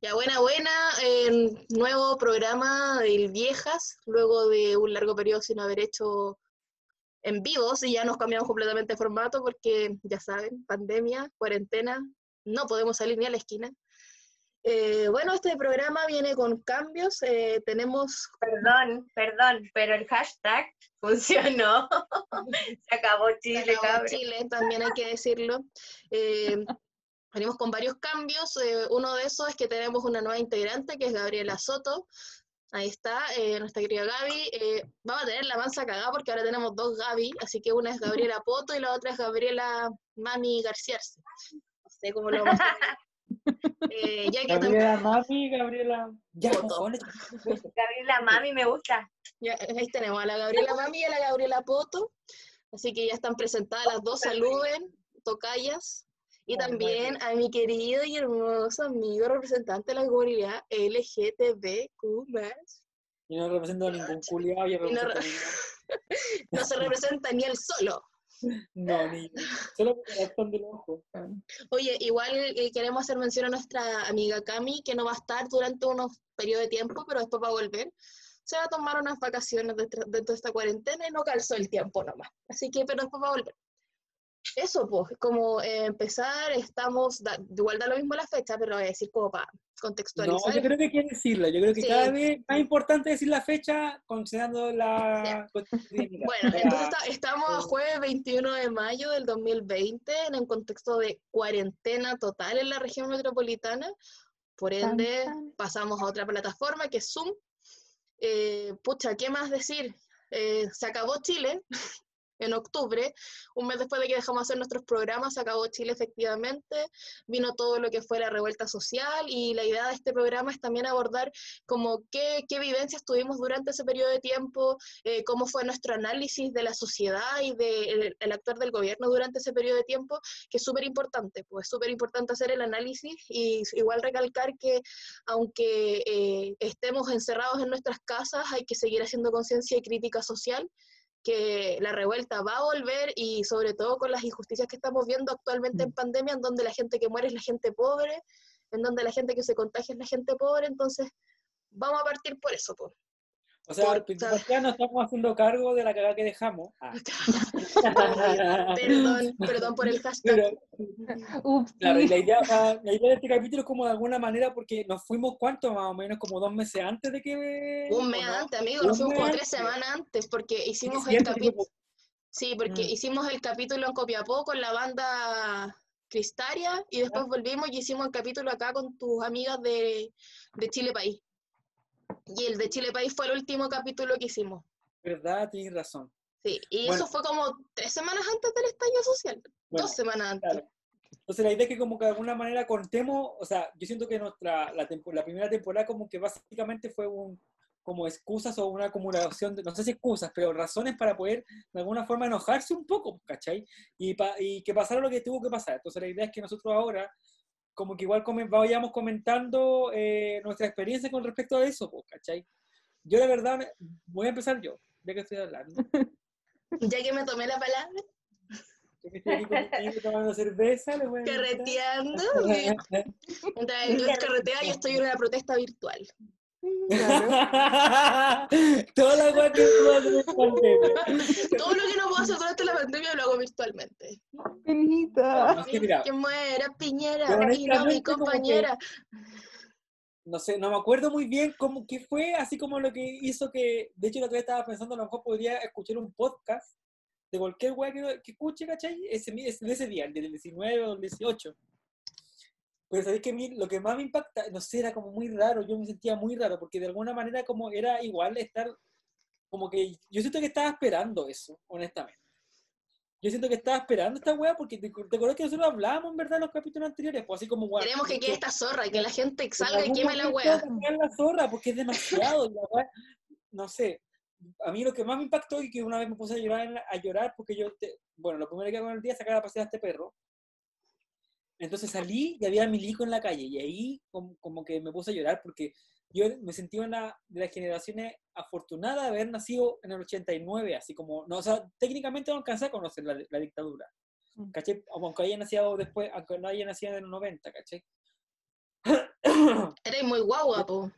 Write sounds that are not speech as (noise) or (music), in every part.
Ya, buena, buena. eh, nuevo programa del Viejas, luego de un largo periodo sin haber hecho en vivos y ya nos cambiamos completamente de formato porque, ya saben, pandemia, cuarentena, no podemos salir ni a la esquina. Eh, bueno, este programa viene con cambios. eh, tenemos Perdón, perdón, pero el hashtag (laughs) funcionó. Se acabó Chile, Acabó cabrón. Chile, también hay que decirlo. Eh, venimos con varios cambios. eh, uno de esos es que tenemos una nueva integrante, que es Gabriela Soto. Ahí está, eh, nuestra querida Gaby. Eh, vamos a tener la mansa cagada porque ahora tenemos dos Gaby, así que una es Gabriela (laughs) Poto y la otra es Gabriela Mami García. No sé cómo lo vamos a hacer. Eh, ya que tam- Gabriela Mami, Gabriela. Ya, cojones. Gabriela, mami, me gusta. ya, ahí tenemos a la Gabriela Mami y a la Gabriela Poto. Así que ya están presentadas las dos. Saluden, tocayas. Y Muy también a mi querido y hermoso amigo representante de la comunidad LGTBQ+. Y no represento a ningún (laughs) culiado, y no re- (laughs) No se representa ni él solo. No, ni. Solo por del ojo. Oye, igual eh, queremos hacer mención a nuestra amiga Cami, que no va a estar durante unos periodos de tiempo, pero después va a volver. Se va a tomar unas vacaciones dentro, dentro de esta cuarentena y no calzó el tiempo nomás. Así que, pero después va a volver. Eso, pues, como eh, empezar, estamos, da- igual da lo mismo la fecha, pero voy a decir como para No, contextualizar. yo creo que hay que decirlo. Yo creo que Sí. cada vez más importante decir la fecha considerando la cotidianidad. (laughs) Bueno, sea, entonces esta- estamos a jueves 21 de mayo del 2020 en un contexto de cuarentena total en la región metropolitana. Por Tan, ende, tan. pasamos a otra plataforma que es Zoom. Eh, pucha, ¿qué más decir? Eh, se acabó Chile en octubre, un mes después de que dejamos de hacer nuestros programas, se acabó Chile efectivamente, vino todo lo que fue la revuelta social y la idea de este programa es también abordar como qué, qué vivencias tuvimos durante ese periodo de tiempo, eh, cómo fue nuestro análisis de la sociedad y del el actuar del gobierno durante ese periodo de tiempo, que es súper importante, pues es súper importante hacer el análisis y igual recalcar que aunque eh, estemos encerrados en nuestras casas, hay que seguir haciendo conciencia y crítica social que la revuelta va a volver y sobre todo con las injusticias que estamos viendo actualmente en pandemia, en donde la gente que muere es la gente pobre, en donde la gente que se contagia es la gente pobre, entonces vamos a partir por eso. pues. O sea, por- ya nos estamos haciendo cargo de la cagada que dejamos. Ah. (laughs) Perdón, perdón por el hashtag. Pero, Ups, claro, y sí. la idea, o sea, la idea de este capítulo es como de alguna manera, porque nos fuimos, ¿cuánto? Más o menos como dos meses antes de que... Un ¿o mes no? antes, amigo, nos fuimos como tres semanas antes, porque hicimos el capítulo. Sí, porque Mm. hicimos el capítulo en Copiapó con la banda Cristaria y después volvimos y hicimos el capítulo acá con tus amigas de, de Chile País. Y el de Chile País fue el último capítulo que hicimos. ¿Verdad? Tienes razón. Sí, y Bueno. eso fue como tres semanas antes del estallido social. Bueno, dos semanas antes. Claro. Entonces la idea es que como que de alguna manera contemos, o sea, yo siento que nuestra, la, tempo- la primera temporada como que básicamente fue un, como excusas o una acumulación, de, no sé si excusas, pero razones para poder de alguna forma enojarse un poco, ¿cachai? Y, pa- y que pasara lo que tuvo que pasar. Entonces la idea es que nosotros ahora como que igual vayamos comentando eh, nuestra experiencia con respecto a eso, ¿cachai? Yo de verdad, me- voy a empezar yo, ya que estoy hablando. (laughs) Ya que me tomé la palabra, Ya que estoy aquí con ustedes tomando cerveza, les voy a carreteando. (laughs) Mientras carretea, yo estoy en una protesta virtual. (laughs) Toda la weá que puedo hacer en pandemia. (laughs) Todo lo que no puedo hacer durante la pandemia lo hago virtualmente. Penita. Que Que muera Piñera y no mi que- compañera. no sé, no me acuerdo muy bien cómo qué fue, así como lo que hizo que, de hecho, la otra vez estaba pensando, a lo mejor podría escuchar un podcast de cualquier weá que, que escuche, ¿cachai? Ese, ese, de ese día, el del 19 o el 18. Pero sabéis que a mí lo que más me impacta, no sé, era como muy raro, yo me sentía muy raro, porque de alguna manera como era igual estar, como que yo siento que estaba esperando eso, honestamente. Yo siento que estaba esperando esta weá porque te, te acuerdas que nosotros hablábamos, en verdad, en los capítulos anteriores, pues así como weá. Queremos que quede esta zorra y que la gente en salga y queme la cambiar la zorra porque es demasiado. y la wea- no sé. A mí lo que más me impactó y que una vez me puse a llorar, a llorar porque yo, te- bueno, lo primero que hago en el día es sacar a pasear a este perro. Entonces salí y había milico en la calle y ahí como, como que me puse a llorar porque yo me sentí una de las generaciones afortunadas de haber nacido en el 89, así como, no, o sea, técnicamente no alcancé a conocer la, la dictadura. Mm. ¿Cachai? Aunque haya nacido después, aunque no haya nacido en el 90, ¿cachai? Eres muy guagua, po.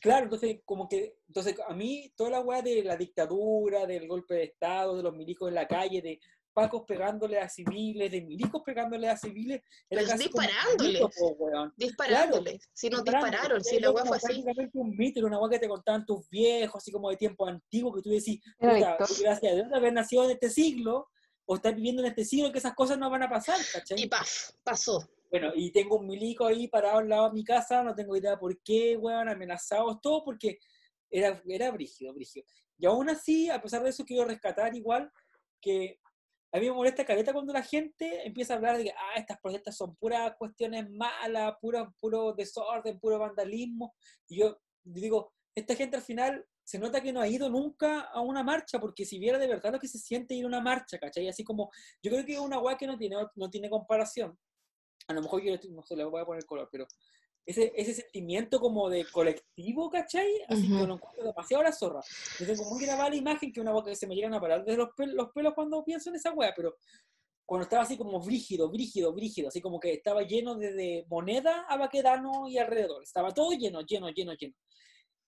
Claro, entonces, como que, entonces, a mí, toda la weá de la dictadura, del golpe de Estado, de los milicos en la calle, de pacos pegándole a civiles, de milicos pegándole a civiles, era Pero casi disparándoles. mito, po. Disparándoles. Si nos dispararon, si la como fue así. un mito, era una weá que te contaban tus viejos, así como de tiempo antiguo, que tú decís, puta, gracias a Dios de haber nacido en este siglo, o estar viviendo en este siglo, que esas cosas no van a pasar, ¿cachai? Y paf, pasó. Bueno, y tengo un milico ahí parado al lado de mi casa, no tengo idea por qué, weón, amenazados, todo porque era, era brígido, brígido. Y aún así, a pesar de eso, quiero rescatar igual que a mí me molesta caleta cuando la gente empieza a hablar de que ah, estas protestas son puras cuestiones malas, puro, puro desorden, puro vandalismo. Y yo digo, esta gente al final se nota que no ha ido nunca a una marcha, porque si viera de verdad lo que se siente ir a una marcha, ¿cachai? Así como, yo creo que es una weá que no tiene, no tiene comparación. A lo mejor yo no se le voy a poner color, pero ese, ese sentimiento como de colectivo, ¿cachai? Así que Ujú. lo encuentro demasiado a la zorra. Yo tengo muy grabada la imagen que una weá que se me llegan a parar desde los, pel- los pelos cuando pienso en esa weá, pero cuando estaba así como brígido, brígido, brígido, así como que estaba lleno de, de moneda a Baquedano y alrededor. Estaba todo lleno, lleno, lleno, lleno.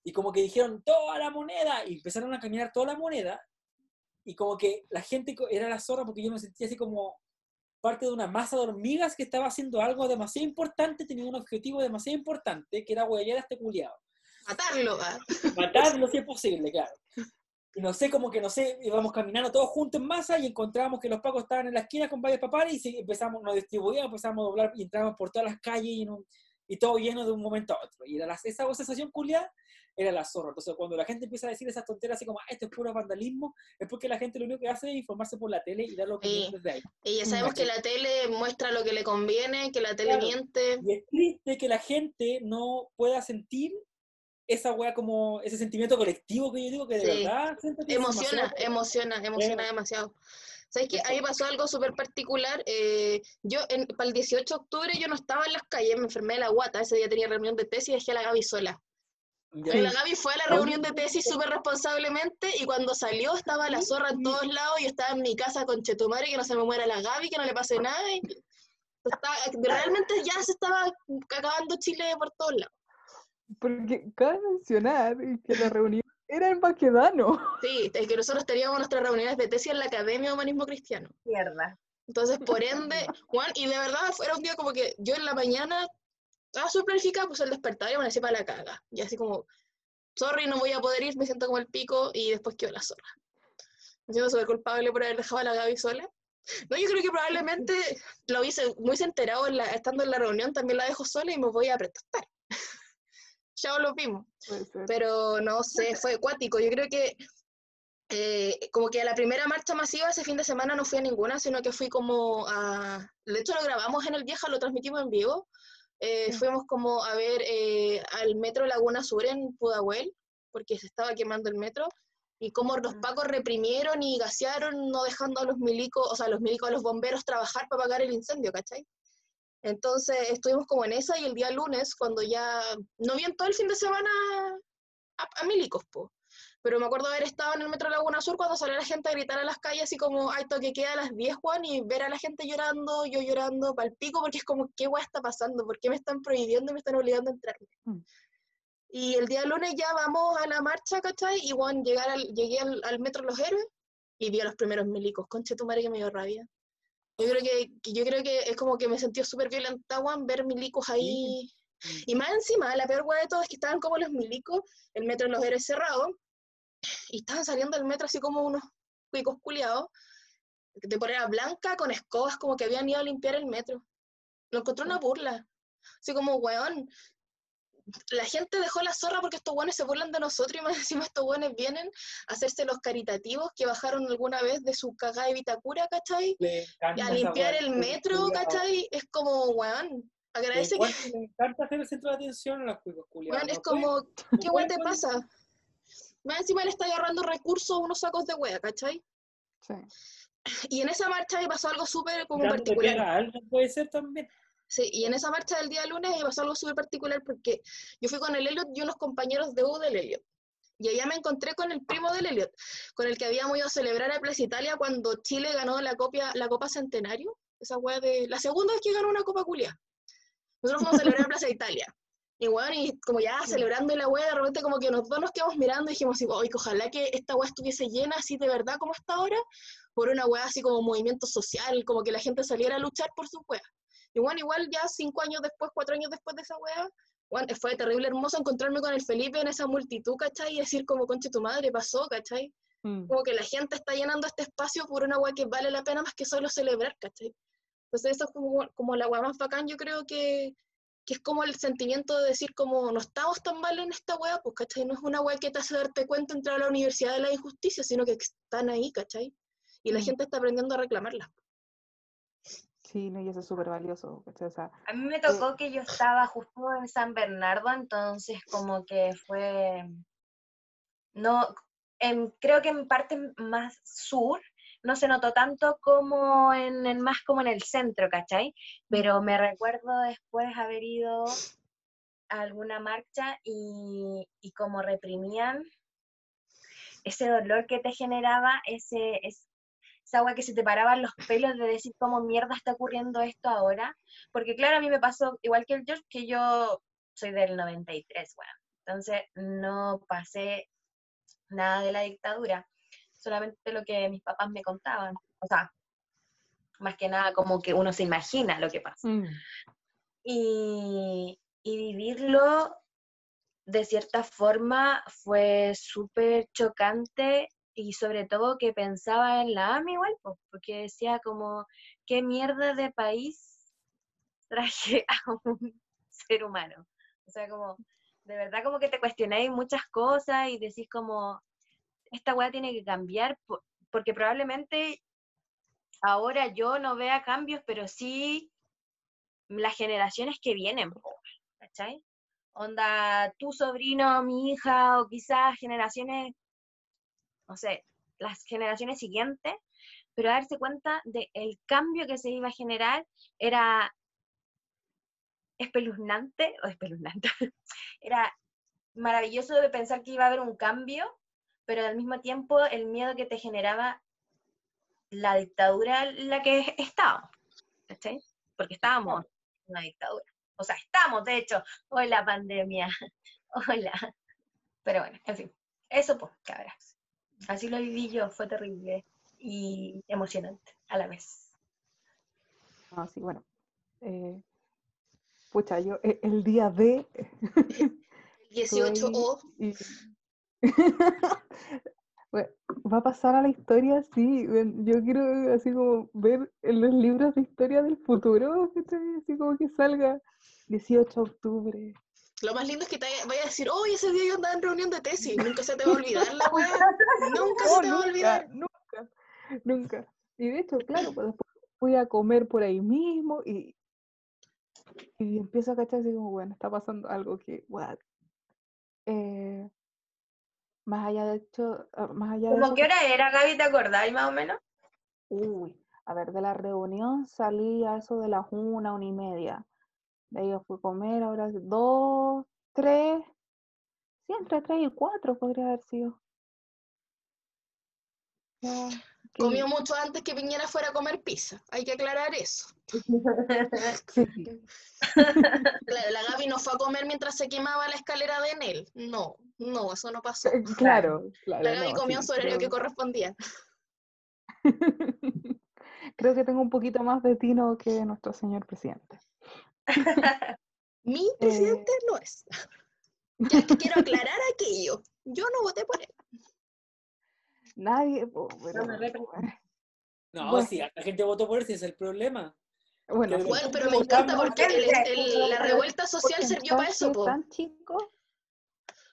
Y como que dijeron, toda la moneda, y empezaron a caminar toda la moneda, y como que la gente era la zorra porque yo me sentía así como parte de una masa de hormigas que estaba haciendo algo demasiado importante, tenía un objetivo demasiado importante, que era huellar a este culiado. Matarlo, ah. Matarlo si es posible, claro. Y no sé, como que no sé, íbamos caminando todos juntos en masa y encontramos que los pacos estaban en la esquina con varios papales y empezamos, nos distribuíamos, empezamos a doblar y entrábamos por todas las calles y, no- y todo lleno de un momento a otro. Y era la- esa sensación culiada era la zorra. Entonces, cuando la gente empieza a decir esas tonteras así como, "Ah, esto es puro vandalismo, es porque la gente lo único que hace es informarse por la tele y dar lo que Sí. desde ahí. Y ya sabemos que la tele muestra lo que le conviene, que la tele Claro. miente. Y es triste que la gente no pueda sentir esa weá como ese sentimiento colectivo que yo digo que de Sí. verdad Emociona, emociona, emociona Eh. demasiado. ¿Sabes qué? Ahí pasó algo súper particular. eh, yo, en- para el 18 de octubre, yo no estaba en las calles, me enfermé de la guata. Ese día tenía reunión de tesis y dejé a la Gaby sola. Y La Gaby fue a la reunión de tesis súper responsablemente y cuando salió estaba la zorra en todos lados y estaba en mi casa con Chetumare, que no se me muera la Gaby, que no le pase nada. y estaba- realmente ya se estaba acabando Chile por todos lados. Porque cabe mencionar que la reunión era en Baquedano. Sí, es que nosotros teníamos nuestras reuniones de tesis en la Academia de Humanismo Cristiano. Mierda. Entonces, por ende, Juan, y de verdad era un día como que yo en la mañana estaba súper planificada, puse el despertador y me para la caga. Y así como, sorry, no voy a poder ir, me siento como el pico y después quedo la zorra. Me siento súper culpable por haber dejado a la Gaby sola. No, yo creo que probablemente lo hubiese muy enterado en la- estando en la reunión, también la dejo sola y me voy a protestar. (laughs) ya lo vimos. Pero no sé, fue acuático. Yo creo que eh, como que a la primera marcha masiva ese fin de semana no fui a ninguna, sino que fui como a... De hecho lo grabamos en el Vieja, lo transmitimos en vivo. Eh, Sí. Fuimos como a ver eh, al metro Laguna Sur en Pudahuel, porque se estaba quemando el metro, y cómo los pacos reprimieron y gasearon, no dejando a los milicos, o sea, a los milicos, a los bomberos trabajar para apagar el incendio, ¿cachai? Entonces estuvimos como en esa y el día lunes, cuando ya no vi en todo el fin de semana a, a milicos, po. Pero me acuerdo haber estado en el Metro Laguna Sur cuando salió la gente a gritar a las calles así como, ay, toque queda a las 10, Juan, y ver a la gente llorando, yo llorando pal pico, porque es como, ¿qué guay está pasando? ¿Por qué me están prohibiendo y me están obligando a entrar? Mm. Y el día lunes ya vamos a la marcha, ¿cachai? Y Juan, llegar al, llegué al, al Metro Los Héroes y vi a los primeros milicos. Conche tu madre que me dio rabia. Yo creo que, que- yo creo que es como que me sentí súper violenta, Juan, ver milicos ahí. Y más encima, la peor hueá de todo es que estaban como los milicos, el metro los héroes cerrado, y estaban saliendo del metro así como unos cuicos culiados, de polera blanca con escobas, como que habían ido a limpiar el metro. Lo encontré una burla. Así como, weón, la gente dejó la zorra porque estos weones se burlan de nosotros y más (laughs) encima estos weones vienen a hacerse los caritativos que bajaron alguna vez de su cagada de Vitacura, ¿cachai? Encanta A limpiar el metro. ¿cachai? Es como, weón, agradece que, le encanta hacer el centro de atención a los cuicos culiados. weón, es como, ¿qué weón te pasa? Más encima le está agarrando recursos a unos sacos de wea, ¿cachai? Sí. Y en esa marcha me pasó algo súper como particular. pega a alguien puede ser también. Sí, y en esa marcha del día lunes me pasó algo súper particular porque yo fui con el Elliot y unos compañeros de U del Elliot. Y allá me encontré con el primo del Elliot, con el que habíamos ido a celebrar a Plaza Italia cuando Chile ganó la, copia, la Copa Centenario. Esa wea de. La segunda vez que ganó una Copa Culia. Nosotros fuimos a celebrar a Plaza Italia. Y bueno, y como ya celebrando la wea, de repente como que nosotros nos quedamos mirando y dijimos así, oye, ojalá que esta wea estuviese llena así de verdad como está ahora, por una wea así como movimiento social, como que la gente saliera a luchar por su wea. Y bueno, igual ya cinco años después, cuatro años después de esa wea, bueno, fue terrible hermoso encontrarme con el Felipe en esa multitud, ¿cachai? Y decir como, conche tu madre, pasó, ¿cachai? Mm. Como que la gente está llenando este espacio por una wea que vale la pena más que solo celebrar, ¿cachai? Entonces eso es como, como la wea más bacán, yo creo que, que es como el sentimiento de decir como no estamos tan mal en esta wea, pues, ¿cachai? No es una wea que te hace darte cuenta entrar a la universidad de la injusticia, sino que están ahí, ¿cachai? Y la Mm. gente está aprendiendo a reclamarlas. Sí, no, y eso es súper valioso, ¿cachai? O sea, A mí me tocó que yo estaba justo en San Bernardo, entonces como que fue, no, en, creo que en parte más sur no se notó tanto como en, más como en el centro, ¿cachai? Pero me recuerdo después haber ido a alguna marcha y, y como reprimían ese dolor que te generaba, ese, es- esa agua que se te paraban los pelos de decir cómo mierda está ocurriendo esto ahora. Porque claro, a mí me pasó igual que el George, que yo soy del 93, bueno. Entonces no pasé nada de la dictadura, solamente lo que mis papás me contaban. O sea, más que nada como que uno se imagina lo que pasa. mm, Y, y vivirlo de cierta forma fue súper chocante y sobre todo que pensaba en la AMI igual, po, porque decía como, ¿qué mierda de país traje (laughs) a un ser humano? O sea, como, de verdad como que te cuestionáis muchas cosas y decís como, esta weá tiene que cambiar, po- porque probablemente ahora yo no vea cambios, pero sí las generaciones que vienen, ¿cachai? Onda, tu sobrino, mi hija, o quizás generaciones, no sé, las generaciones siguientes, pero darse cuenta de el cambio que se iba a generar era espeluznante, o espeluznante, (laughs) era maravilloso de pensar que iba a haber un cambio, pero al mismo tiempo el miedo que te generaba la dictadura en la que estábamos, ¿cachai? Porque estábamos en una dictadura. O sea, estamos, de hecho, hola pandemia, (laughs) hola. Pero bueno, en fin, eso pues, cabras. Así lo viví yo, fue terrible y emocionante a la vez. no, sí, bueno. eh, pucha, yo eh, el día de... El (laughs) estuve 18O, ahí y- Bueno, (laughs) va a pasar a la historia, sí. Yo quiero así como ver en los libros de historia del futuro, así como que salga 18 de octubre. lo más lindo es que te vaya a decir, oye, ese día yo andaba en reunión de tesis, nunca se te va a olvidar la wea, (laughs) nunca se te va a olvidar. nunca, nunca. Y de hecho, claro, pues después fui a comer por ahí mismo y, y empiezo a cachar así como, bueno, está pasando algo que, what? Eh, más allá de hecho, ah, más allá de ¿Cómo eso, qué hora era, Gaby? ¿Te acordáis más o menos? uy, a ver, de la reunión salí a eso de las una, una y media. De ahí fui a comer, ahora dos, tres, sí, entre tres y cuatro podría haber sido. Ya, Comió mucho antes que Piñera fuera a comer pizza, hay que aclarar eso. (laughs) sí. Claro, la Gaby no fue a comer mientras se quemaba la escalera de Enel. No, no, eso no pasó. Eh, Claro, claro. La Gaby no, comió en sí, su horario que correspondía. (laughs) creo que tengo un poquito más de tino que nuestro señor presidente. (laughs) Mi presidente no es. Ya que quiero aclarar aquello. Yo no voté por él. Nadie, po, pero, me representa. bueno, No, Bueno. sí, la gente votó por ese es el problema. bueno, pero me encanta porque el- gente. el- la revuelta social sirvió para eso, po. tan chico,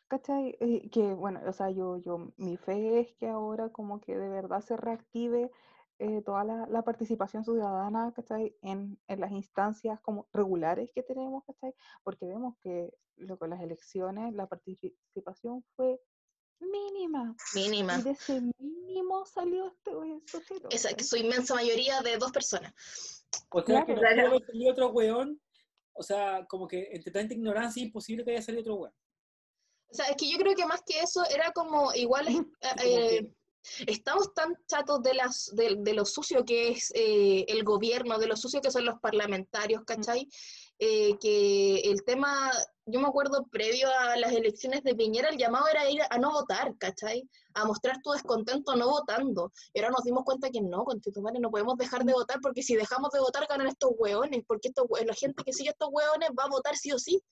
¿cachai? Eh, que bueno, o sea, yo, yo, mi fe es que ahora como que de verdad se reactive eh, toda la, la participación ciudadana, ¿cachai? En, en las instancias como regulares que tenemos, ¿cachai? Porque vemos que lo con las elecciones la participación fue mínima. Mínima. Y de ese mínimo salió este sujeto, Esa, ¿cachai? su inmensa mayoría de dos personas. O sea, que Claro. no pudo Claro. haber salido otro weón. O sea, como que entre tanta ignorancia es imposible que haya salido otro weón. O sea, es que yo creo que más que eso era como igual eh, (laughs) que- Estamos tan chatos de, las, de, de lo sucio que es eh, el gobierno, de lo sucio que son los parlamentarios, ¿cachai? Eh, que el tema, yo me acuerdo previo a las elecciones de Piñera, el llamado era ir a no votar, ¿cachai? A mostrar tu descontento no votando. Y ahora nos dimos cuenta que no, constitucional, no podemos dejar de votar porque si dejamos de votar ganan estos hueones, porque estos, la gente que sigue a estos hueones va a votar sí o sí,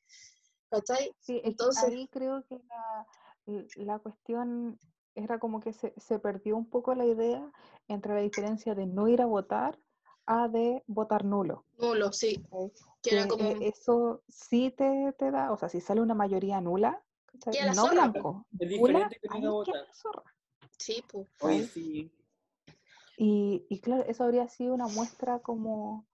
¿cachai? Sí, Entonces- ahí creo que la, la cuestión era como que se, se perdió un poco la idea entre la diferencia de no ir a votar a de votar nulo. Nulo, sí. ¿cachai? Que era Que, como, eh, eso sí te, te da, o sea, si sale una mayoría nula, ¿cachai? Queda la no zorra, blanco, Es nula, diferente que ahí venga a queda votar. la zorra. sí, pues. Oye, sí. Y, y claro, eso habría sido una muestra como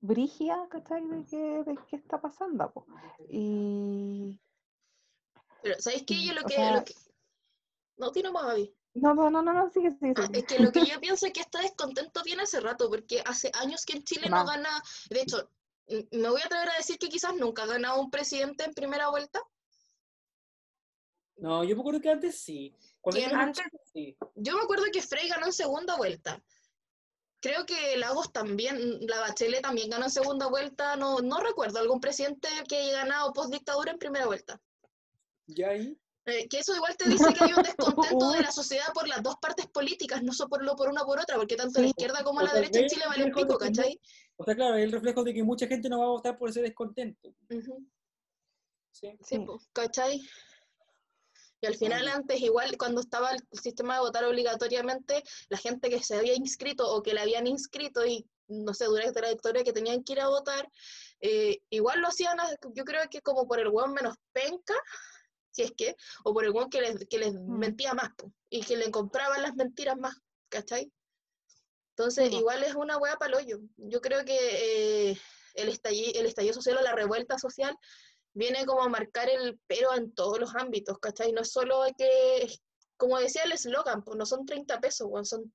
brígida, ¿cachai? De qué, de qué está pasando, po. Y Pero, ¿sabéis qué? Yo lo o que, sea- lo que... No, tiene más, Gaby. no, no, no, no, no, sigue, sigue, Ah, sigue. es que lo que (laughs) yo pienso es que este descontento viene hace rato, porque hace años que en Chile no gana, de hecho, me voy a atrever a decir que quizás nunca ha ganado un presidente en primera vuelta. No, yo me acuerdo que antes sí. Antes- sí. Yo me acuerdo que Frey ganó en segunda vuelta. Creo que Lagos también, la Bachelet también ganó en segunda vuelta. No, no recuerdo algún presidente que haya ganado post dictadura en primera vuelta. Ya ahí. Eh, que eso igual te dice que hay un descontento de (laughs) la sociedad por las dos partes políticas, no solo por, lo- por una por otra, porque tanto la izquierda como la derecha en Chile vale un lejos de pico, ¿cachai? O sea, claro, es el reflejo de que mucha gente no va a votar por ese descontento. Sí. Sí, Sí. po, ¿cachai? Y al final, antes, igual, cuando estaba el sistema de votar obligatoriamente, la gente que se había inscrito o que le habían inscrito y, no sé, durante la victoria que tenían que ir a votar, eh, igual lo hacían, yo creo que como por el hueón menos penca, si es que, o por el hueón que les, que les Mm. mentía más, po, y que le compraban las mentiras más, ¿cachai? Entonces, igual es una hueá para hoyo. Yo creo que eh, el, estallido, el estallido social o la revuelta social viene como a marcar el pero en todos los ámbitos, ¿cachai? No es solo que, como decía el eslogan, pues no son 30 pesos, son Son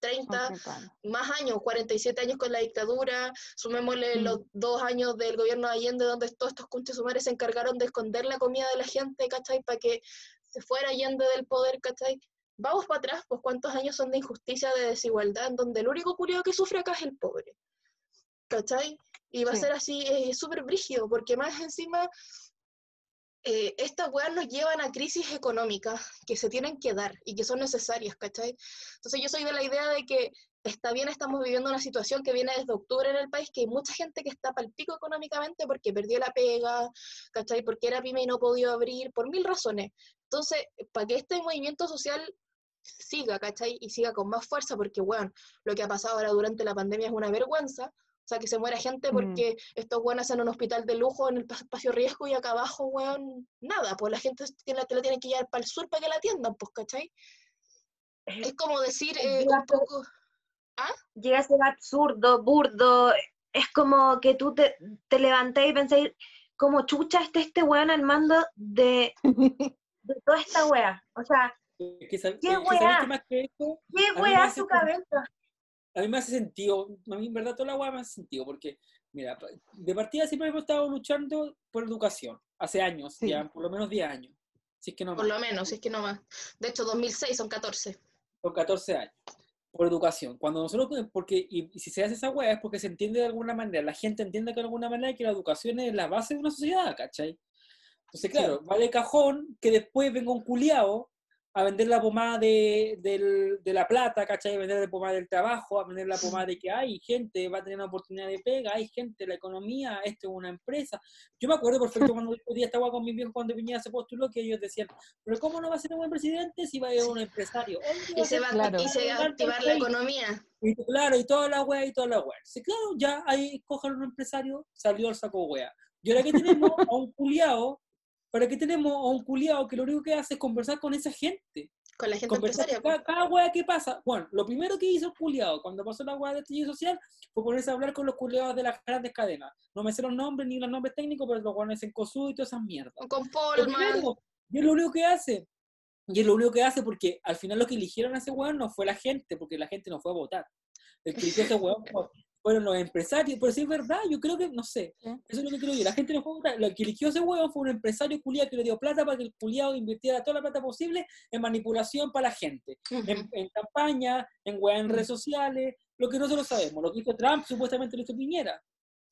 30 30 años. más años, 47 años con la dictadura, sumémosle Mm. los dos años del gobierno de Allende, donde todos estos conches sumares se encargaron de esconder la comida de la gente, ¿cachai? Para que se fuera Allende del poder, ¿cachai? Vamos para atrás, pues cuántos años son de injusticia, de desigualdad, en donde el único culiado que sufre acá es el pobre, ¿cachai? Y va a Sí. ser así, es súper brígido, porque más encima eh, estas weas nos llevan a crisis económicas que se tienen que dar y que son necesarias, ¿cachai? Entonces yo soy de la idea de que está bien, estamos viviendo una situación que viene desde octubre en el país, que hay mucha gente que está pal pico económicamente porque perdió la pega, ¿cachai? Porque era pyme y no podía abrir, por mil razones. Entonces, para que este movimiento social siga, ¿cachai? Y siga con más fuerza, porque, bueno, lo que ha pasado ahora durante la pandemia es una vergüenza. O sea, que se muera gente Mm. porque estos weones hacen un hospital de lujo en el pa- espacio riesgo y acá abajo, weón, nada, pues la gente tiene, te la tienen que llevar para el sur para que la atiendan, pues, ¿cachai? Es como decir eh, un poco, llega a ser absurdo, burdo. Es como que tú te, te levantás y pensás, como chucha está este weón al mando de, (laughs) de toda esta wea. O sea, que, sab- ¿Qué sabes weá? que más que eso, ¿qué A mí me wea hace su cabeza? a mí me hace sentido, a mí en verdad toda la weá me hace sentido, porque, mira, de partida siempre hemos estado luchando por educación, hace años, Sí. ya, por lo menos 10 años, si es que no por más, lo menos, si es que no más. De hecho, 2006 son 14. por 14 años, por educación. Cuando nosotros, porque, y, y si se hace esa weá es porque se entiende de alguna manera, la gente entiende que de alguna manera que la educación es la base de una sociedad, ¿cachai? Entonces, claro, va de cajón que después venga un culiao a vender la pomada de, del- de la plata, ¿cachai? A vender la pomada del trabajo, a vender la pomada de que hay gente, va a tener una oportunidad de pega, hay gente, la economía, esto es una empresa. Yo me acuerdo perfecto cuando yo día estaba con mi viejo cuando Piñera se postuló, que ellos decían, pero ¿cómo no va a ser un buen presidente si va a ser un empresario? Y se va, Claro. y se va a activar la economía. y claro, y toda la wea y toda la wea. Sí, claro, ya ahí cojan un empresario, salió el saco wea. Y ahora que tenemos a un culiao, para que tenemos a un culiao que lo único que hace es conversar con esa gente. Con la gente Conversar empresaria. cada, cada wea que pasa. Bueno, lo primero que hizo el culiao cuando pasó la wea de estallido social fue ponerse a hablar con los culiados de las grandes cadenas. No me sé los nombres ni los nombres técnicos, pero los guanes en COSU y todas esas mierdas. Con Polman. y es lo único que hace. Y es lo único que hace porque al final lo que eligieron a ese weón no fue la gente, porque la gente no fue a votar. El que eligió a ese fue, fueron los empresarios, pero si es verdad, yo creo que, no sé, Sí. eso es lo que creo yo. La gente no fue. Lo que eligió ese huevo fue un empresario culiado que le dio plata para que el culiado invirtiera toda la plata posible en manipulación para la gente. En, en campaña, en en redes sociales, lo que nosotros sabemos. Lo que hizo Trump supuestamente lo hizo Piñera.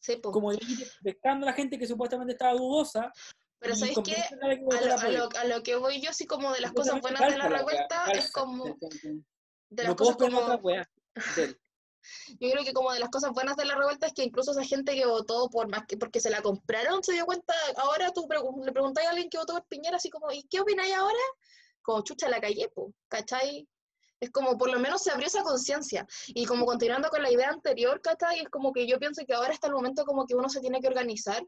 Sí, po. Como pescando a la gente que supuestamente estaba dudosa. Pero ¿sabéis qué? A lo, a, lo, a lo que voy yo, así como de las cosas buenas de la revuelta, es como de las No cosas como otra él. Yo creo que como de las cosas buenas de la revuelta es que incluso esa gente que votó por más que porque se la compraron se dio cuenta, ahora tú le preguntáis a alguien que votó por Piñera así como, ¿y qué opináis ahora? Como chucha la calle, po, ¿cachai? Es como por lo menos se abrió esa conciencia. Y como continuando con la idea anterior, ¿cachai? Es como que yo pienso que ahora está el momento como que uno se tiene que organizar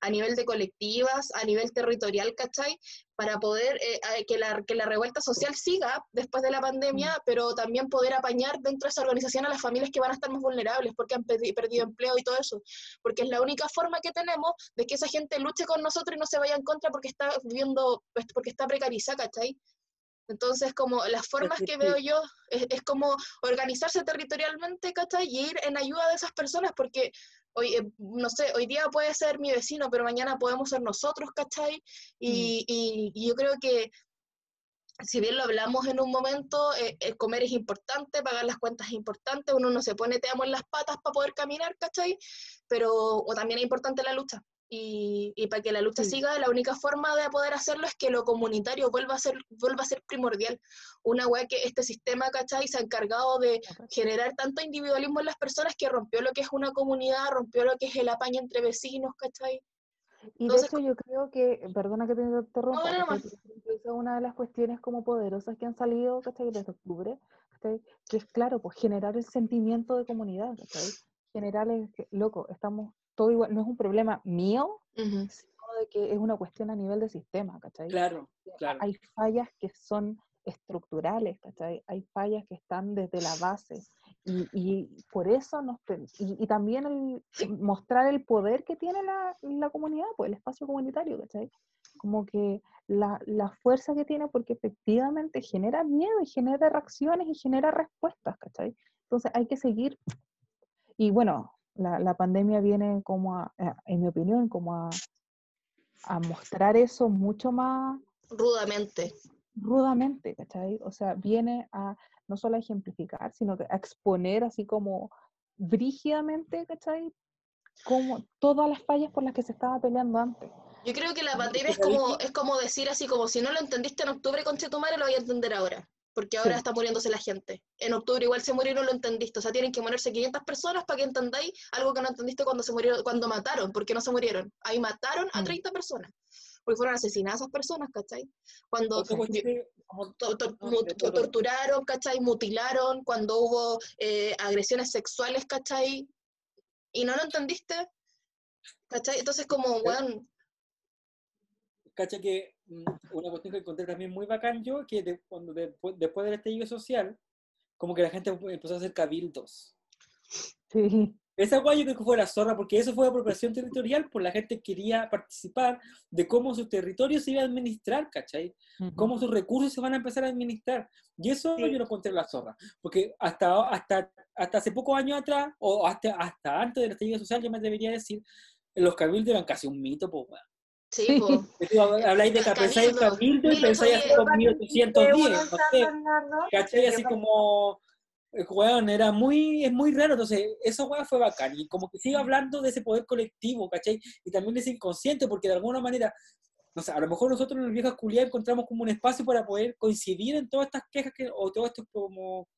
a nivel de colectivas, a nivel territorial, ¿cachai? Para poder eh, que, la, que la revuelta social siga después de la pandemia, pero también poder apañar dentro de esa organización a las familias que van a estar más vulnerables porque han perdi- perdido empleo y todo eso. Porque es la única forma que tenemos de que esa gente luche con nosotros y no se vaya en contra porque está viviendo, pues, porque está precarizada, ¿cachai? Entonces, como las formas que veo yo es, es como organizarse territorialmente, ¿cachai? Y ir en ayuda de esas personas, porque hoy, eh, no sé, hoy día puede ser mi vecino, pero mañana podemos ser nosotros, ¿cachai? Y, y- y yo creo que si bien lo hablamos en un momento, eh, eh, comer es importante, pagar las cuentas es importante, uno no se pone te amo en las patas para poder caminar, ¿cachai? Pero o también es importante la lucha. Y, y para que la lucha Sí. siga, la única forma de poder hacerlo es que lo comunitario vuelva a ser, vuelva a ser primordial. Una weá que este sistema, ¿cachai? Se ha encargado de generar tanto individualismo en las personas que rompió lo que es una comunidad, rompió lo que es el apaño entre vecinos, ¿cachai? Y de Entonces, hecho yo creo que, perdona que te interrumpa, No, no, es una de las cuestiones como poderosas que han salido, ¿cachai? Desde octubre, ¿cachai? Que es claro, pues generar el sentimiento de comunidad, ¿cachai? Generar el loco, estamos todo igual, no es un problema mío, sino de que es una cuestión a nivel de sistema, ¿cachai? Claro, claro. Hay fallas que son estructurales, ¿cachai? Hay fallas que están desde la base. Y, y por eso nos... Y, y también el, mostrar el poder que tiene la, la comunidad, pues el espacio comunitario, ¿cachai? Como que la, la fuerza que tiene porque efectivamente genera miedo y genera reacciones y genera respuestas, ¿cachai? Entonces hay que seguir. Y bueno, la, la pandemia viene como a, a- en mi opinión, como a, a mostrar eso mucho más rudamente. rudamente, ¿cachai? O sea, viene a no solo a ejemplificar, sino a exponer así como brígidamente, ¿cachai? Como todas las fallas por las que se estaba peleando antes. Yo creo que la pandemia es ¿sabéis como, es como decir así, como si no lo entendiste en octubre, conche tu madre, lo voy a entender ahora. Porque ahora Sí. está muriéndose la gente. En octubre igual se no lo entendiste. O sea, tienen que morirse 500 personas para que entendáis algo que no entendiste cuando se murieron, cuando mataron, porque no se murieron. Ahí mataron a Mm. 30 personas. Porque fueron asesinadas esas personas, ¿cachai? Cuando que, (laughs) como- to- to- no, to- torturaron, ¿cachai? Mutilaron, cuando hubo eh, agresiones sexuales, ¿cachai? Y no lo entendiste, ¿cachai? Entonces como, weón, cacha que mm, una cuestión que encontré también muy bacán yo, que de- cuando después, después del estallido social, como que la gente empezó a hacer cabildos. Sí, Esa guay yo creo que fue la zorra, porque eso fue apropiación territorial, pues la gente quería participar de cómo su territorio se iba a administrar, ¿cachai? Cómo sus recursos se van a empezar a administrar. Y eso Sí. yo lo encontré la zorra, porque hasta, hasta, hasta hace pocos años atrás, o hasta, hasta antes del estallido social, yo me debería decir, los cabildos eran casi un mito, pues, weón. Sí, habláis de que pensáis en cabildo y pensáis así 1810. como 1810, no sé, Bernardo, ¿cachai? Así ¿qué como, eh, weón, era muy, es muy raro, entonces, eso, weón, fue bacán, y como que sigue hablando de ese poder colectivo, ¿cachai? Y también de ese inconsciente, porque de alguna manera, no sé, a lo mejor nosotros en el viejo culiar encontramos como un espacio para poder coincidir en todas estas quejas, que, o todos estos como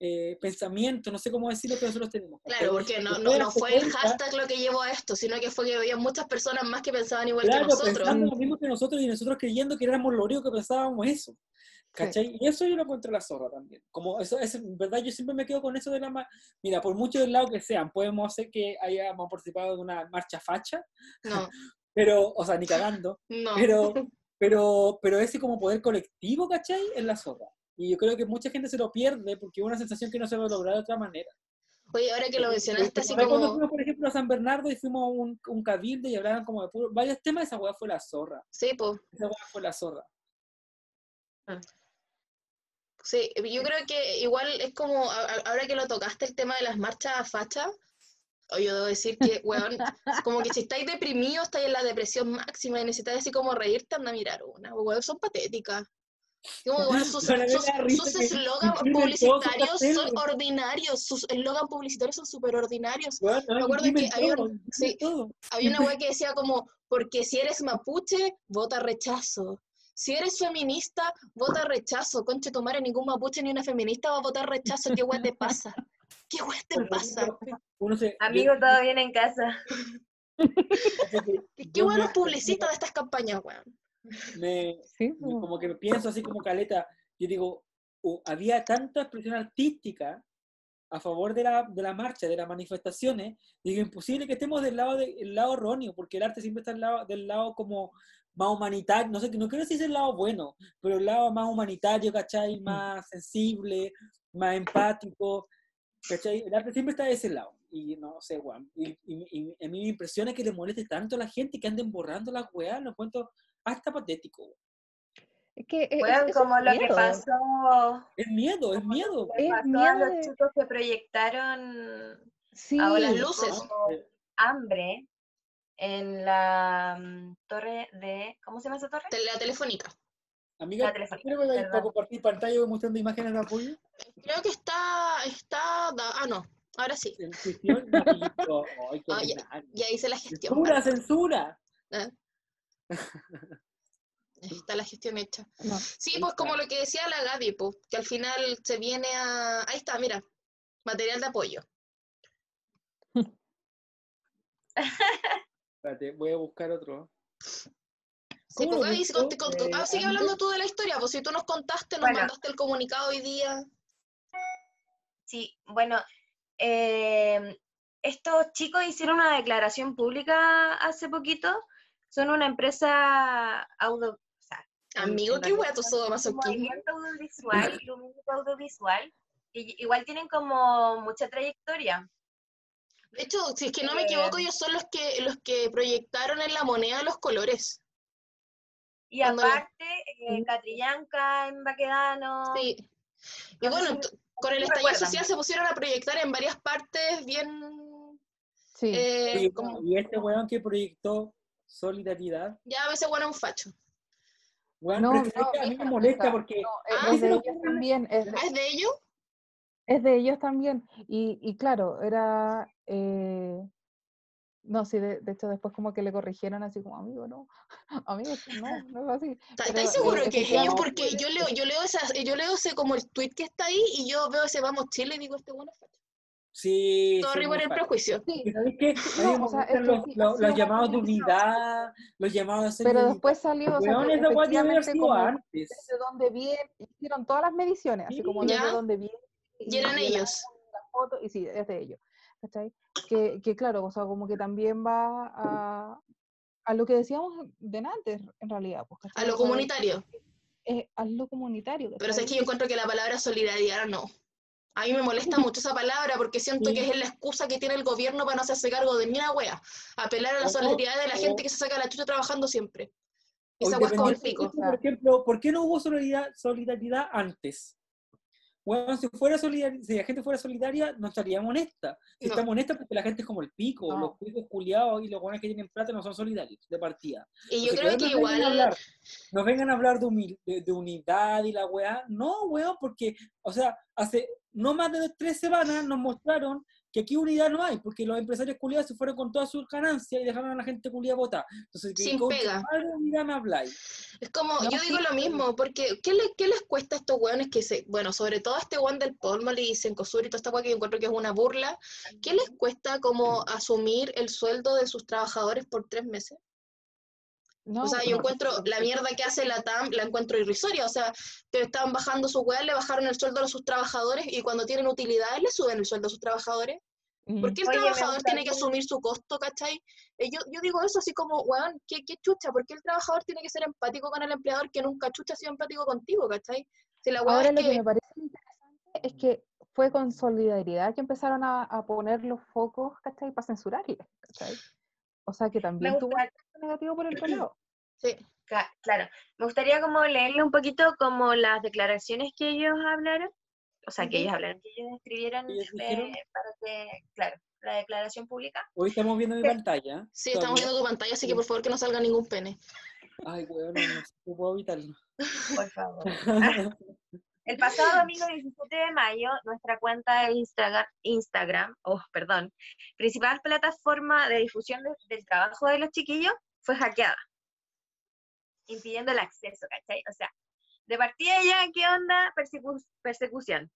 eh, pensamientos, no sé cómo decirlo, que nosotros tenemos. Claro, porque no, no, no fue el 70, hashtag lo que llevó a esto, sino que fue que había muchas personas más que pensaban igual Claro, que nosotros. pensando lo mismo que nosotros y nosotros creyendo que éramos lo único que pensábamos eso. ¿Cachai? Y eso yo lo encuentro la zorra también. Como eso, es en verdad, yo siempre me quedo con eso de la. Mira, por mucho del lado que sean, podemos hacer que hayamos participado de una marcha facha, No, (laughs) pero, o sea, ni cagando, (laughs) no. pero, pero, pero ese como poder colectivo, ¿cachai? Es la zorra. Y yo creo que mucha gente se lo pierde porque es una sensación que no se va a lograr de otra manera. Oye, ahora que lo mencionaste, así Ahora cuando como. fuimos, por ejemplo, a San Bernardo y fuimos a un, un cabildo y hablaban como de puro- varios temas, esa weá fue la zorra. Sí, pues. Esa weá fue la zorra. Sí, yo creo que igual es como, ahora que lo tocaste, el tema de las marchas a facha, O yo debo decir que, (laughs) weón, como que si estáis deprimidos, estáis en la depresión máxima y necesitáis así como reírte, anda a mirar una. Weón, son patéticas. Como, sus sus- eslogans publicitarios son ordinarios. Sus eslogans publicitarios son súper ordinarios. Weón, no, Me acuerdo que había todo, sí. Había una (laughs) weá que decía como, porque si eres mapuche, vota rechazo. Si eres feminista, vota rechazo. Conche tu madre, ningún mapuche ni una feminista va a votar rechazo. ¿Qué weá te pasa? ¿Qué weá te pasa? Se- Amigo, todo bien en casa. (laughs) ¿Qué, los publicistas de estas campañas, weón? Me, Sí, me- po. como que pienso así como caleta, yo digo, uh, había tanta expresión artística a favor de la, de la marcha, de las manifestaciones, digo, imposible que estemos del lado, de, el lado erróneo, porque el arte siempre está del lado, del lado como más humanitario, no sé, no si es el lado bueno, pero el lado más humanitario, ¿cachai? Más sensible, más empático, ¿cachai? El arte siempre está de ese lado, y no sé, Juan, y, y- y a mí me impresiona que le moleste tanto a la gente que anden borrando las weas, lo encuentro hasta patético. Es que Weón, eso como es lo que miedo. pasó, Es miedo, es miedo. le Es pasó a miedo los de- chicos que proyectaron Sí, las luces. como hambre en la mm, torre de, ¿cómo se llama esa torre? La telefónica. Amiga, La telefónica, ¿quiere ver ahí perdón. para compartir pantalla mostrando imágenes de apoyo? Creo que está, está, da- ah, no, ahora sí. En Ah, ya. ordinario. Ya hice la gestión. Censura, censura. ¿eh? Está la gestión hecha. no. Sí, pues está. como lo que decía la Gaby, pues, que al final se viene a... Ahí está, mira, material de apoyo. (laughs) Espérate, voy a buscar otro. Sí, ¿Cómo pues Gaby, si con- con- con- eh, ah, sigue hablando tú de la historia, pues si tú nos contaste, nos Bueno. mandaste el comunicado hoy día. Sí, bueno, eh, estos chicos hicieron una declaración pública hace poquito. Son una empresa audio, o sea, en- Amigo, qué wea tu son sodo un masoquismo. movimiento audiovisual, (laughs) ilumínico audiovisual, y igual tienen como mucha trayectoria. De hecho, si es que no me equivoco, Eh. ellos son los que, los que proyectaron en la moneda los colores. Y Cuando aparte, eh, Catrillanca en Baquedano, Sí. Y no bueno, si- con el estallido recuerdan. social se pusieron a proyectar en varias partes bien... Sí. eh, Sí, como- y este weón que proyectó solidaridad. ya a veces bueno un facho. Weón, No, no, a mí me molesta porque. no, Ah, es, de lo ellos también, es de, ¿Ah, es de ellos? es de ellos también. Y, y claro, era, eh, no, sí, de, de hecho después como que le corrigieron así como, amigo, no, (laughs) amigo, no, (laughs) no es así. ¿Está- Pero, ¿Estáis eh, seguros que es ellos? Porque yo leo, yo leo esa, yo leo ese como el tweet que está ahí y yo veo ese vamos Chile y digo este bueno es facho. Sí. Sorry sí, por muy el prejuicio. Sí, ¿Y ¿Sabes qué? A No, o sea, es que los, sí, llamados de unidad, los llamados de pero solidaridad. después salió, o sea, que efectivamente como antes. desde donde viene, hicieron todas las mediciones, así como desde donde viene. Y eran ellos. la foto, y sí, es de ellos. ¿cachai? Que, que claro, o sea, como que también va a, a lo que decíamos de antes, en realidad. Pues, A ¿cachai? lo comunitario. eh, a lo comunitario. Pero es ¿cachai? que yo encuentro que la palabra solidaridad no. A mí me molesta (laughs) mucho esa palabra porque siento que es la excusa que tiene el gobierno para no hacerse cargo de ni una wea. Apelar a la solidaridad de la gente que se saca la chucha trabajando siempre. Esa wea es como el pico. Por ejemplo, ¿por qué no hubo solidaridad, solidaridad antes? Bueno, si, fuera solidar- si la gente fuera solidaria, no estaríamos honestas. Si No. estamos honestas, porque la gente es como el pico, No. los picos culiados y los buenos que tienen plata no son solidarios, de partida. Y yo creo que nos vengan igual, hablar- nos vengan a hablar de, humil- de- de unidad y la weá. No, weón, porque, o sea, hace no más de tres semanas nos mostraron que aquí unidad no hay, porque los empresarios culiados se fueron con todas sus ganancias y dejaron a la gente culiada votar. Entonces, ¿qué Sin pega. unidad me habláis? es como, No, yo sí, digo lo mismo, porque ¿qué, le- qué les cuesta a estos weones que se, bueno, sobre todo a este weón del Polmoli y Sencosur y toda esta weá que yo encuentro que es una burla, ¿qué les cuesta como asumir el sueldo de sus trabajadores por tres meses? No, O sea, yo encuentro la mierda que hace la TAM, la encuentro irrisoria. O sea, que estaban bajando su weá, le bajaron el sueldo a sus trabajadores y cuando tienen utilidades le suben el sueldo a sus trabajadores. ¿Por qué el Oye, trabajador tiene que asumir su costo, cachai? Eh, yo, yo digo eso así como, weón, ¿qué, qué chucha? ¿Por qué el trabajador tiene que ser empático con el empleador que nunca chucha ha sido empático contigo, cachai? Si la Ahora es lo que que, me parece interesante es que fue con solidaridad que empezaron a, a poner los focos, ¿cachai? Para censurarles, ¿cachai? O sea, que también tuvo negativo por el (clears throat) otro lado. sí, Claro, me gustaría como leerle un poquito como las declaraciones que ellos hablaron, o sea, que ellos hablaron, que ellos escribieron ¿Ellos eh, para que, claro, la declaración pública. Hoy estamos viendo mi Sí. pantalla. Sí, estamos viendo tu pantalla, así que por favor que no salga ningún pene. Ay, weón, no, no sé si puedo evitarlo. Por favor. (laughs) El pasado domingo 17 de mayo, nuestra cuenta de Instagram, Instagram oh, perdón, principal plataforma de difusión de- del trabajo de los chiquillos, fue hackeada, impidiendo el acceso, ¿cachai? O sea, de partida ya, ¿qué onda? Persecu- persecución.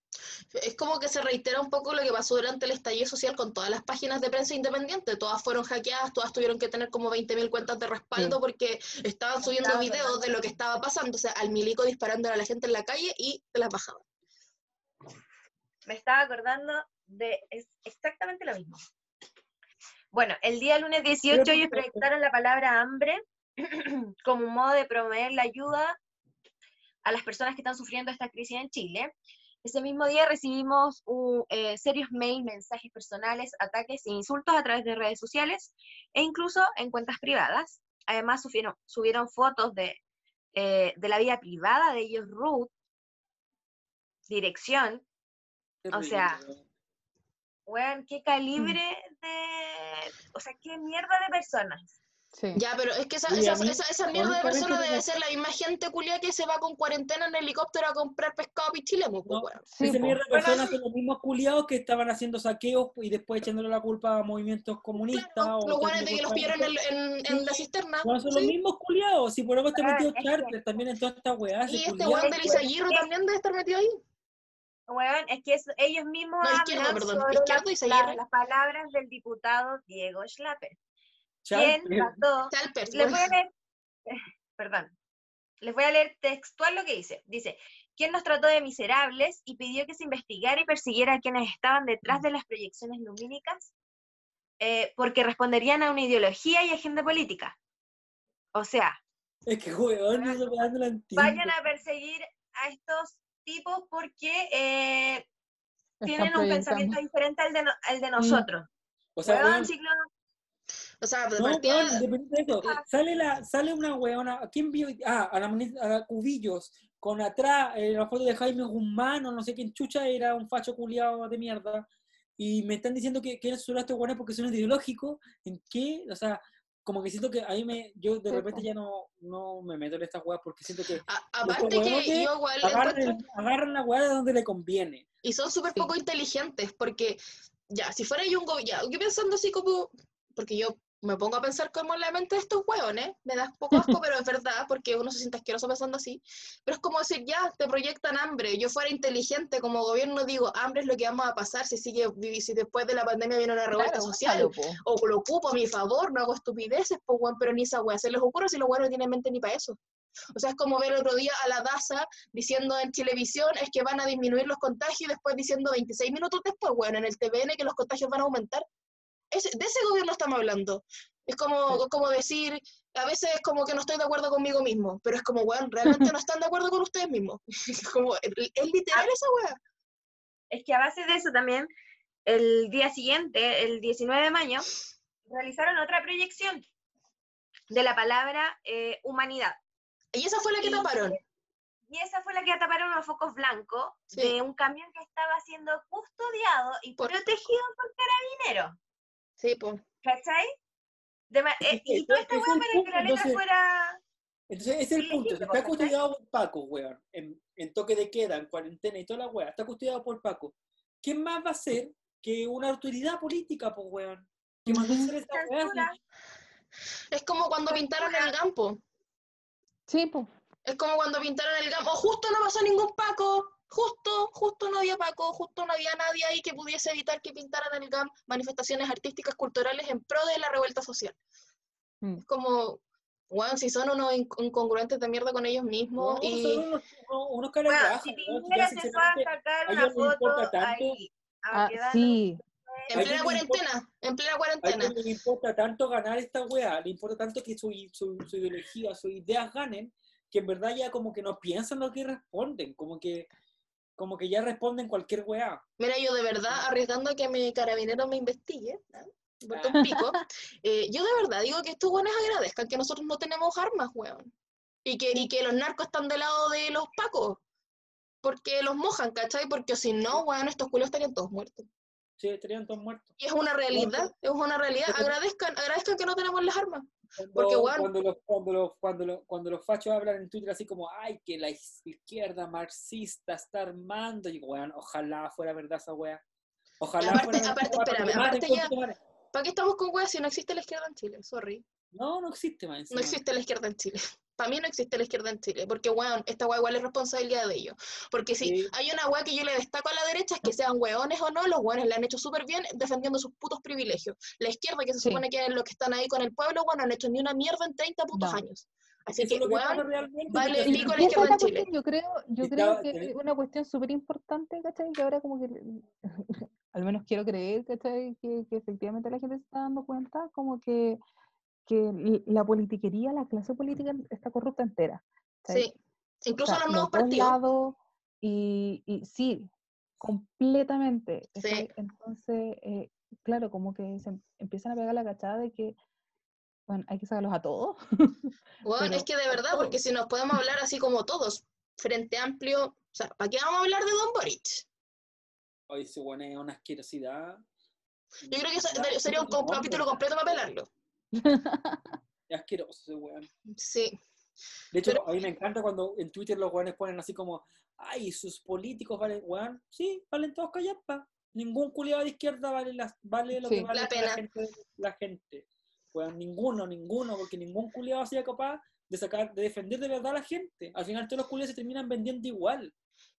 Es como que se reitera un poco lo que pasó durante el estallido social con todas las páginas de prensa independiente. Todas fueron hackeadas, todas tuvieron que tener como 20.000 cuentas de respaldo porque estaban subiendo videos de lo que estaba pasando. O sea, al milico disparando a la gente en la calle y las bajaban. me estaba acordando de es exactamente lo mismo. Bueno, el día lunes 18 Pero, ellos proyectaron la palabra hambre (clears throat) como un modo de promover la ayuda a las personas que están sufriendo esta crisis en Chile. Ese mismo día recibimos eh, serios mails, mensajes personales, ataques e insultos a través de redes sociales e incluso en cuentas privadas. Además subieron, subieron fotos de, eh, de la vida privada de ellos, root, dirección, O sea, weón. Qué calibre de. O sea, qué mierda de personas. Sí. Ya, pero es que esa, esa, mí, esa, esa mierda de honestamente, persona como- debe ser la misma gente culia que se va con cuarentena en helicóptero a comprar pescado pichilemo, pues, No. Sí, Esa po. mierda de Bueno, personas son los mismos culiados que estaban haciendo saqueos y después echándole la culpa a movimientos comunistas. Claro, o los guanes de que los pillaron en, en, en la cisterna. No, son los mismos culiados. Si por algo está metido Charter también en toda esta weá. Y este weón del. Isaguirro también debe estar metido ahí. Weón, es que es- ellos mismos No, hablan izquierdo, perdón, sobre izquierdo la- y la- las palabras del diputado Diego Schlapper, quien (laughs) trató Les voy a leer, (laughs) perdón, les voy a leer textual lo que dice. Dice, quien nos trató de miserables y pidió que se investigara y persiguiera a quienes estaban detrás de las proyecciones lumínicas, eh, porque responderían a una ideología y agenda política. O sea, Es que no entiendo. vayan a perseguir a estos tipos porque eh, tienen un pensamiento diferente al de, no- al de nosotros. O sea, Weón, weón, chicos, O sea, de No, partida, weón, independiente de eso, sale, la, sale una weona, ¿a quién vio? Ah, a la, a la Cubillos, con atrás eh, la foto de Jaime Guzmán, o no sé quién chucha, era un facho culiado de mierda, y me están diciendo que quieren censurar a estos weones porque son ideológicos, ¿en qué? O sea, como que siento que ahí me, yo de Sí, repente po. ya no, no me meto en estas weas porque siento que a- aparte que yo igual agarran, encuentro- agarran la wea de donde le conviene. Y son súper Sí. poco inteligentes, porque ya, si fuera yo un gobierno, yo pensando así como, porque yo me pongo a pensar como en la mente de estos hueones, me da un poco asco, pero es verdad, porque uno se siente asqueroso pensando así, pero es como decir, ya, te proyectan hambre, yo fuera inteligente como gobierno, digo, hambre es lo que vamos a pasar si sigue, si después de la pandemia viene una revuelta Claro, social, po. o lo ocupo a mi favor, no hago estupideces, pues, weón, pero ni esa weá se les ocurre si los weones no tienen mente ni para eso. O sea, es como ver otro día a la DASA diciendo en televisión es que van a disminuir los contagios y después diciendo 26 minutos después, bueno, en el TVN que los contagios van a aumentar. Ese- de ese gobierno estamos hablando. Es como, como decir, a veces es como que no estoy de acuerdo conmigo mismo, pero es como, weón, realmente (laughs) no están de acuerdo con ustedes mismos. Es (laughs) como, es es literal esa weá. es que a base de eso también, el día siguiente, el 19 de mayo, realizaron otra proyección de la palabra eh, humanidad. Y esa fue la que Y- taparon. Y esa fue la que taparon unos focos blancos Sí. de un camión que estaba siendo custodiado y Por- protegido por carabineros. Sí, pues. ¿Cachai? De eh, y toda esta es weá para punto, que la letra entonces- fuera. Entonces, ese es el punto. Legítimo, está ¿cachai? custodiado por Paco, weón, en, en toque de queda, en cuarentena y toda la weá, está custodiado por Paco. ¿Quién más va a ser que una autoridad política, pues, weón? Que mandó a hacer esa weá. Es como cuando pintaron el campo. Sí, po. Es como cuando pintaron el campo. Justo no pasó ningún Paco. Justo, justo no había Paco, justo no había nadie ahí que pudiese evitar que pintaran el GAM manifestaciones artísticas culturales en pro de la revuelta social. Mm. Es como, bueno, si son unos inc- incongruentes de mierda con ellos mismos No, y son unos, unos, Bueno, si Piñera ya se fue a sacar una foto ahí, a Ah, sí. en plena cuarentena, en plena cuarentena. ellos les importa tanto ganar esta weá, le importa tanto que su, su, su ideología, sus ideas ganen, que en verdad ya como que no piensan lo que responden, como que como que ya responden cualquier weá. Mira, yo de verdad, arriesgando a que mi carabinero me investigue, ¿no? Un pico, (laughs) eh, yo de verdad digo que estos buenos agradezcan que nosotros no tenemos armas, weón. Y que, y que los narcos están del lado de los pacos. porque los mojan, ¿cachai? Porque si no, weón, estos culos estarían todos muertos. Sí, estarían todos muertos. Y es una realidad, es una realidad. (laughs) Agradezcan, agradezcan que no tenemos las armas. Cuando, Porque, weón- cuando, los, cuando, los, cuando, los, cuando los fachos hablan en Twitter así como, ay, que la izquierda marxista está armando, y weón, ojalá fuera verdad esa wea. Ojalá aparte- fuera verdad aparte, wea, espérame, aparte ya- madre. ¿Para qué estamos con weas si no existe la izquierda en Chile? Sorry. No, no existe más No existe la izquierda en Chile. Para mí no existe la izquierda en Chile, porque, weón, esta wea igual es responsabilidad de ellos. Porque si Sí. hay una wea que yo le destaco a la derecha es que sean weones o no, los weones le han hecho súper bien defendiendo sus putos privilegios. La izquierda, que se Sí. supone que es los que están ahí con el pueblo, bueno, no han hecho ni una mierda en 30 putos No. años. Así Eso que, weón, vale el pico la izquierda la en Chile. cuestión, yo creo, yo creo que una cuestión súper importante, ¿cachai? Que ahora como que, (laughs) al menos quiero creer, ¿cachai? Que, que efectivamente la gente se está dando cuenta como que, que la politiquería, la clase política está corrupta entera. sí. Incluso O sea, los nuevos dos partidos. lados, y, y sí, completamente. Entonces, eh, claro, como que se em- empiezan a pegar la cachada de que, bueno, hay que sacarlos a todos. (laughs) Pero es que de verdad, porque si nos podemos hablar así como todos, frente amplio, o sea, ¿para qué vamos a hablar de Don Boric? Ese weón es una asquerosidad. Yo creo que sería un hombre, capítulo completo para pelarlo. (laughs) Es asqueroso ese weón. Sí, De hecho, Pero- a mí me encanta cuando en Twitter los weones ponen así como, ay, sus políticos valen, weón, sí, valen todos callampa. Ningún culiado de izquierda vale, las, vale lo Sí. que vale La gente, la gente. Weón, ninguno, ninguno, porque ningún culiado sea capaz de sacar, de defender de verdad a la gente. Al final todos los culiados se terminan vendiendo igual.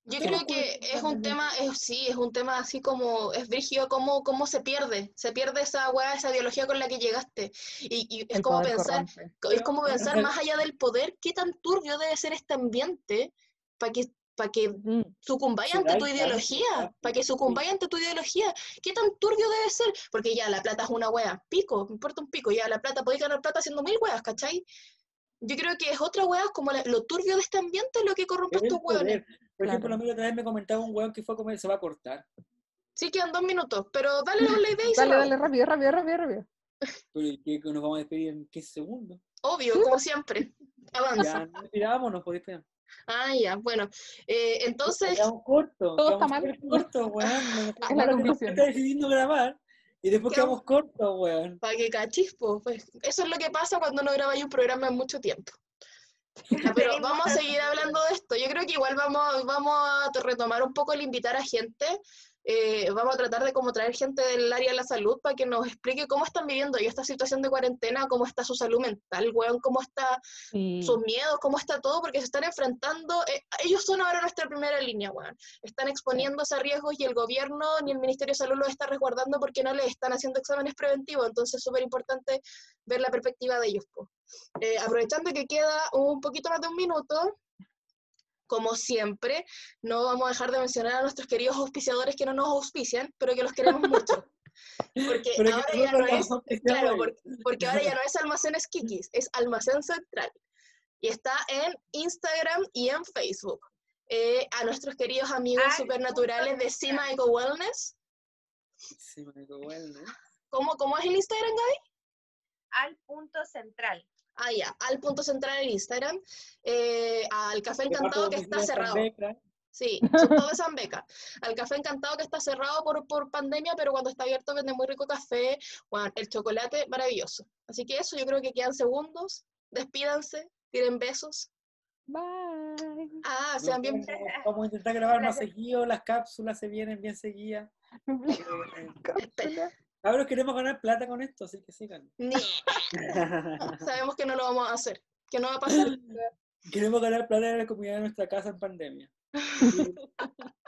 Yo creo que es un tema, es, sí, es un tema así como, es brígido cómo, cómo se pierde, se pierde esa weá, esa ideología con la que llegaste. Y, y es como pensar, es como pensar más allá del poder, qué tan turbio debe ser este ambiente para que, para que Mm, sucumbáis ante tu ideología, para que sucumbáis ante tu ideología. ¿Qué tan turbio debe ser? Porque ya la plata es una wea, pico, me importa un pico, ya la plata, podéis ganar plata haciendo mil weas, ¿cachai? Yo creo que es otra wea, como la- lo turbio de este ambiente es lo que corrompe Es estos poder. Por ejemplo, Claro. a mí la otra vez me comentaba un weón que fue a comer, se va a cortar. Sí, quedan dos minutos, pero dale la idea y Dale, dale, rápido, rápido, rápido, rápido. Pero ¿y qué? que nos vamos a despedir en 15 segundos. Obvio, como siempre. Avanza. Ya, despidámonos, podéis pegar. Ah, ya, bueno. Eh, entonces, Quedamos cortos. Todo está mal. cortos, weón. (laughs) Nos- Es la nos conclusión. está decidiendo grabar y después Quedamos- quedamos cortos, weón. para que cachispo, pues eso es lo que pasa cuando no grabáis un programa en mucho tiempo. Pero (laughs) vamos a seguir hablando de esto. Yo creo que igual vamos, vamos a retomar un poco el invitar a gente. Eh, vamos a tratar de como traer gente del área de la salud para que nos explique cómo están viviendo ellos esta situación de cuarentena, cómo está su salud mental, weón, cómo está Sí. sus miedos, cómo está todo, porque se están enfrentando, eh, ellos son ahora nuestra primera línea, weón. Están exponiéndose a riesgos y el gobierno ni el Ministerio de Salud los está resguardando porque no les están haciendo exámenes preventivos, entonces es súper importante ver la perspectiva de ellos. Eh, aprovechando que queda un poquito más de un minuto, como siempre, no vamos a dejar de mencionar a nuestros queridos auspiciadores que no nos auspician, pero que los queremos (laughs) mucho. Porque Pero ahora ya no es, claro, porque, porque ahora ya no es Almacenes Kikis, es Almacén Central. Y está en Instagram y en Facebook. Eh, a nuestros queridos amigos Ay, supernaturales de Cima Eco Wellness. Marico, bueno, ¿eh? ¿Cómo, ¿Cómo es el Instagram, Gaby? Al punto central. Ah, ya, al punto central en Instagram. Eh, al Café Encantado que está cerrado. Sí, (laughs) son todos de San Beca. Al Café Encantado que está cerrado por, por pandemia, pero cuando está abierto vende muy rico café. Bueno, el chocolate maravilloso. Así que eso, yo creo que quedan segundos. Despídanse, tiren besos. Bye. Ah, sean bien. Vamos a intentar grabar más Gracias. seguido, las cápsulas se vienen bien seguidas. (laughs) Cabros, queremos ganar plata con esto, así que sigan. Ni. (laughs) Sabemos que no lo vamos a hacer. Que no va a pasar. (laughs) queremos ganar plata de la comunidad de nuestra casa en pandemia. (laughs)